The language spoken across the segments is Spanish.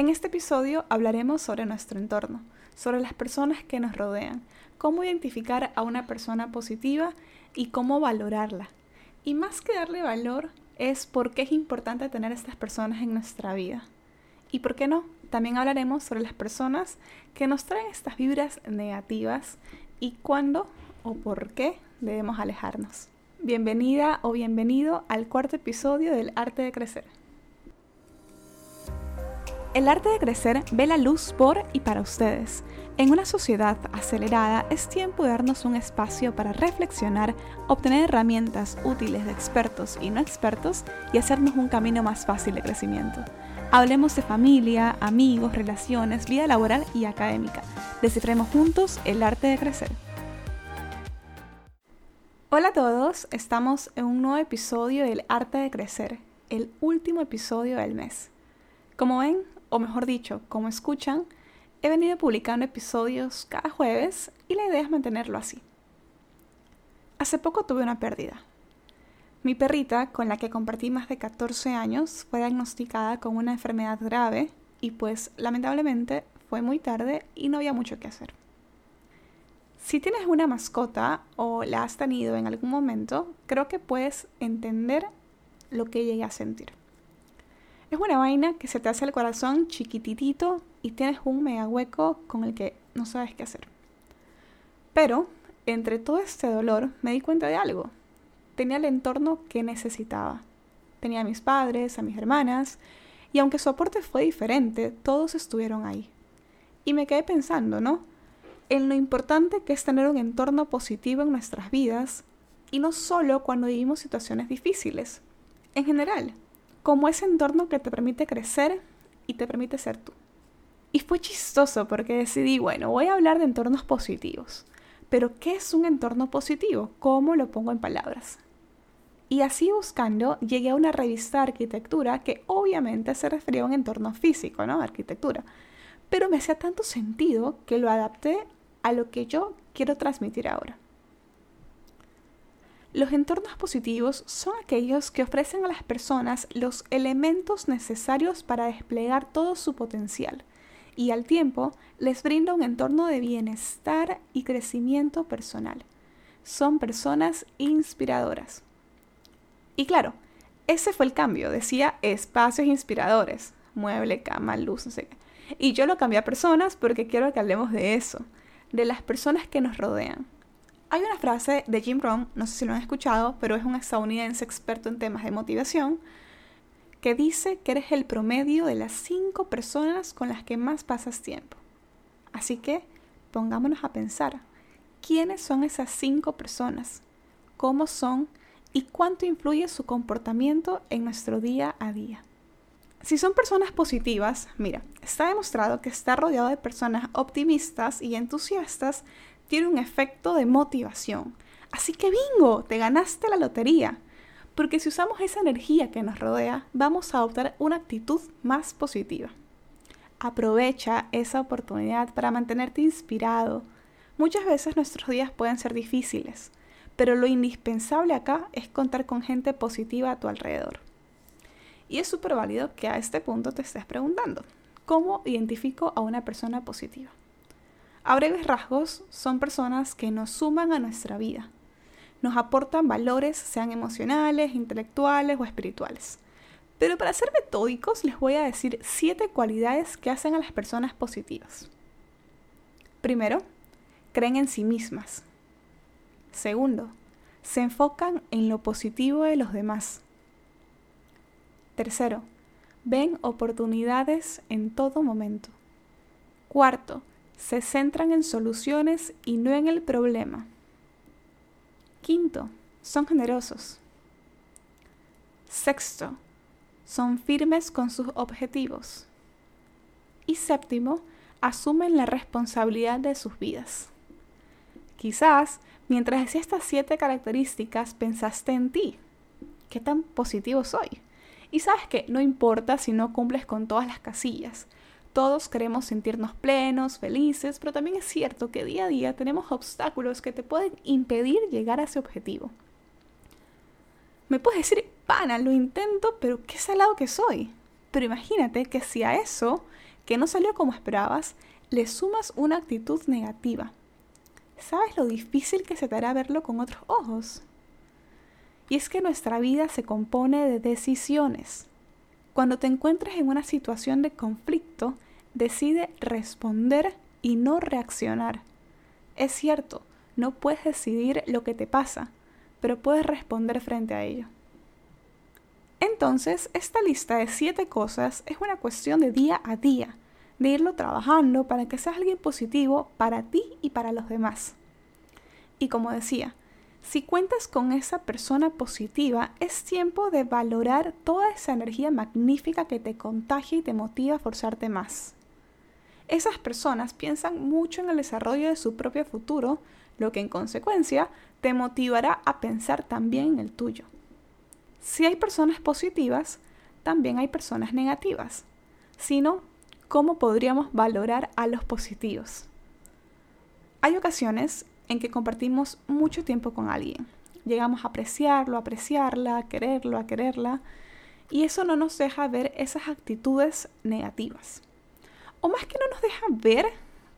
En este episodio hablaremos sobre nuestro entorno, sobre las personas que nos rodean, cómo identificar a una persona positiva y cómo valorarla. Y más que darle valor, es por qué es importante tener a estas personas en nuestra vida. Y por qué no, también hablaremos sobre las personas que nos traen estas vibras negativas y cuándo o por qué debemos alejarnos. Bienvenida o bienvenido al cuarto episodio del Arte de Crecer. El arte de crecer ve la luz por y para ustedes. En una sociedad acelerada es tiempo de darnos un espacio para reflexionar, obtener herramientas útiles de expertos y no expertos y hacernos un camino más fácil de crecimiento. Hablemos de familia, amigos, relaciones, vida laboral y académica. Descifremos juntos el arte de crecer. Hola a todos, estamos en un nuevo episodio del arte de crecer, el último episodio del mes. Como ven, o mejor dicho, como escuchan, he venido publicando episodios cada jueves y la idea es mantenerlo así. Hace poco tuve una pérdida. Mi perrita, con la que compartí más de 14 años, fue diagnosticada con una enfermedad grave y pues lamentablemente fue muy tarde y no había mucho que hacer. Si tienes una mascota o la has tenido en algún momento, creo que puedes entender lo que llegué a sentir. Es una vaina que se te hace el corazón chiquititito y tienes un mega hueco con el que no sabes qué hacer. Pero, entre todo este dolor, me di cuenta de algo. Tenía el entorno que necesitaba. Tenía a mis padres, a mis hermanas, y aunque su aporte fue diferente, todos estuvieron ahí. Y me quedé pensando, ¿no? En lo importante que es tener un entorno positivo en nuestras vidas, y no solo cuando vivimos situaciones difíciles, en general como ese entorno que te permite crecer y te permite ser tú. Y fue chistoso porque decidí, bueno, voy a hablar de entornos positivos. Pero ¿qué es un entorno positivo? ¿Cómo lo pongo en palabras? Y así buscando llegué a una revista de arquitectura que obviamente se refería a un entorno físico, ¿no? Arquitectura. Pero me hacía tanto sentido que lo adapté a lo que yo quiero transmitir ahora. Los entornos positivos son aquellos que ofrecen a las personas los elementos necesarios para desplegar todo su potencial y al tiempo les brinda un entorno de bienestar y crecimiento personal. Son personas inspiradoras. Y claro, ese fue el cambio, decía espacios inspiradores, mueble, cama, luz, no sé qué. Y yo lo cambié a personas porque quiero que hablemos de eso, de las personas que nos rodean. Hay una frase de Jim Rohn, no sé si lo han escuchado, pero es un estadounidense experto en temas de motivación, que dice que eres el promedio de las cinco personas con las que más pasas tiempo. Así que pongámonos a pensar, ¿quiénes son esas cinco personas? ¿Cómo son? ¿Y cuánto influye su comportamiento en nuestro día a día? Si son personas positivas, mira, está demostrado que estar rodeado de personas optimistas y entusiastas tiene un efecto de motivación. Así que bingo, te ganaste la lotería. Porque si usamos esa energía que nos rodea, vamos a adoptar una actitud más positiva. Aprovecha esa oportunidad para mantenerte inspirado. Muchas veces nuestros días pueden ser difíciles, pero lo indispensable acá es contar con gente positiva a tu alrededor. Y es súper válido que a este punto te estés preguntando, ¿cómo identifico a una persona positiva? A breves rasgos, son personas que nos suman a nuestra vida, nos aportan valores, sean emocionales, intelectuales o espirituales. Pero para ser metódicos les voy a decir siete cualidades que hacen a las personas positivas. Primero, creen en sí mismas. Segundo, se enfocan en lo positivo de los demás. Tercero, ven oportunidades en todo momento. Cuarto, se centran en soluciones y no en el problema. Quinto, son generosos. Sexto, son firmes con sus objetivos. Y séptimo, asumen la responsabilidad de sus vidas. Quizás, mientras decía estas siete características, pensaste en ti. ¿Qué tan positivo soy? Y sabes que no importa si no cumples con todas las casillas, todos queremos sentirnos plenos, felices, pero también es cierto que día a día tenemos obstáculos que te pueden impedir llegar a ese objetivo. Me puedes decir, pana, lo intento, pero qué salado que soy. Pero imagínate que si a eso que no salió como esperabas, le sumas una actitud negativa. ¿Sabes lo difícil que se te hará verlo con otros ojos? Y es que nuestra vida se compone de decisiones. Cuando te encuentres en una situación de conflicto, decide responder y no reaccionar. Es cierto, no puedes decidir lo que te pasa, pero puedes responder frente a ello. Entonces, esta lista de siete cosas es una cuestión de día a día, de irlo trabajando para que seas alguien positivo para ti y para los demás. Y como decía, si cuentas con esa persona positiva, es tiempo de valorar toda esa energía magnífica que te contagia y te motiva a forzarte más. Esas personas piensan mucho en el desarrollo de su propio futuro, lo que en consecuencia te motivará a pensar también en el tuyo. Si hay personas positivas, también hay personas negativas. Si no, ¿cómo podríamos valorar a los positivos? Hay ocasiones en que compartimos mucho tiempo con alguien. Llegamos a apreciarlo, a apreciarla, a quererlo, a quererla, y eso no nos deja ver esas actitudes negativas. O más que no nos deja ver,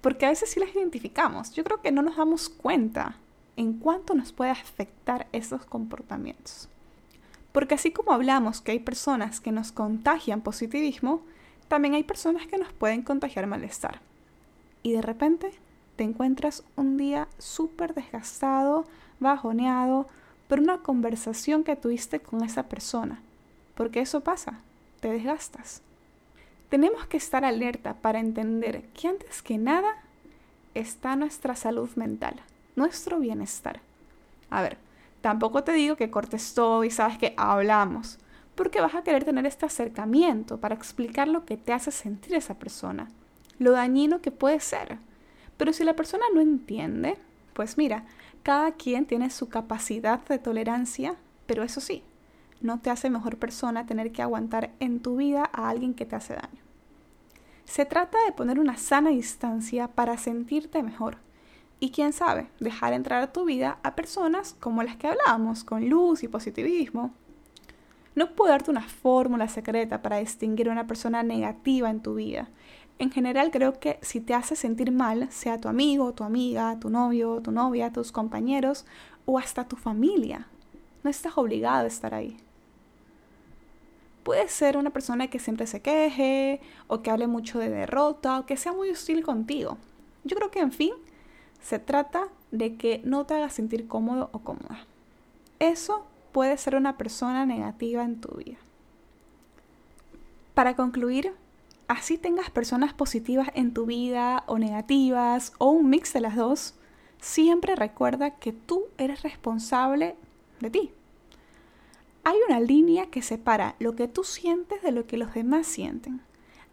porque a veces sí las identificamos. Yo creo que no nos damos cuenta en cuánto nos puede afectar esos comportamientos. Porque así como hablamos que hay personas que nos contagian positivismo, también hay personas que nos pueden contagiar malestar. Y de repente te encuentras un día súper desgastado, bajoneado, por una conversación que tuviste con esa persona. Porque eso pasa, te desgastas. Tenemos que estar alerta para entender que antes que nada está nuestra salud mental, nuestro bienestar. A ver, Tampoco te digo que cortes todo y sabes que hablamos, porque vas a querer tener este acercamiento para explicar lo que te hace sentir esa persona, lo dañino que puede ser. Pero si la persona no entiende, pues mira, cada quien tiene su capacidad de tolerancia, pero eso sí, no te hace mejor persona tener que aguantar en tu vida a alguien que te hace daño. Se trata de poner una sana distancia para sentirte mejor y quién sabe, dejar entrar a tu vida a personas como las que hablábamos, con luz y positivismo. No puedo darte una fórmula secreta para distinguir a una persona negativa en tu vida. En general creo que si te hace sentir mal, sea tu amigo, tu amiga, tu novio, tu novia, tus compañeros o hasta tu familia, no estás obligado a estar ahí. Puede ser una persona que siempre se queje o que hable mucho de derrota o que sea muy hostil contigo. Yo creo que, en fin, se trata de que no te hagas sentir cómodo o cómoda. Eso puede ser una persona negativa en tu vida. Para concluir, así tengas personas positivas en tu vida o negativas o un mix de las dos, siempre recuerda que tú eres responsable de ti. Hay una línea que separa lo que tú sientes de lo que los demás sienten.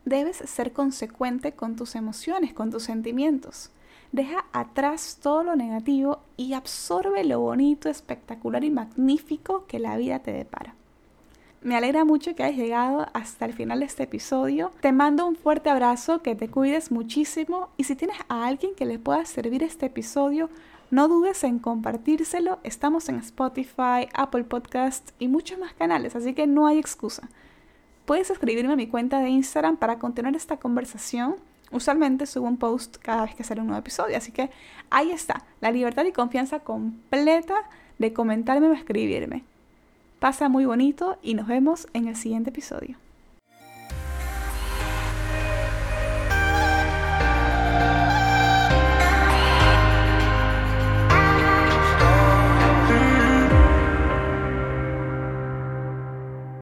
Debes ser consecuente con tus emociones, con tus sentimientos. Deja atrás todo lo negativo y absorbe lo bonito, espectacular y magnífico que la vida te depara. Me alegra mucho que hayas llegado hasta el final de este episodio. Te mando un fuerte abrazo, que te cuides muchísimo y si tienes a alguien que le pueda servir este episodio, no dudes en compartírselo. Estamos en Spotify, Apple Podcast y muchos más canales, así que no hay excusa. Puedes escribirme a mi cuenta de Instagram para continuar esta conversación Usualmente subo un post cada vez que sale un nuevo episodio, así que ahí está, la libertad y confianza completa de comentarme o escribirme. Pasa muy bonito y nos vemos en el siguiente episodio.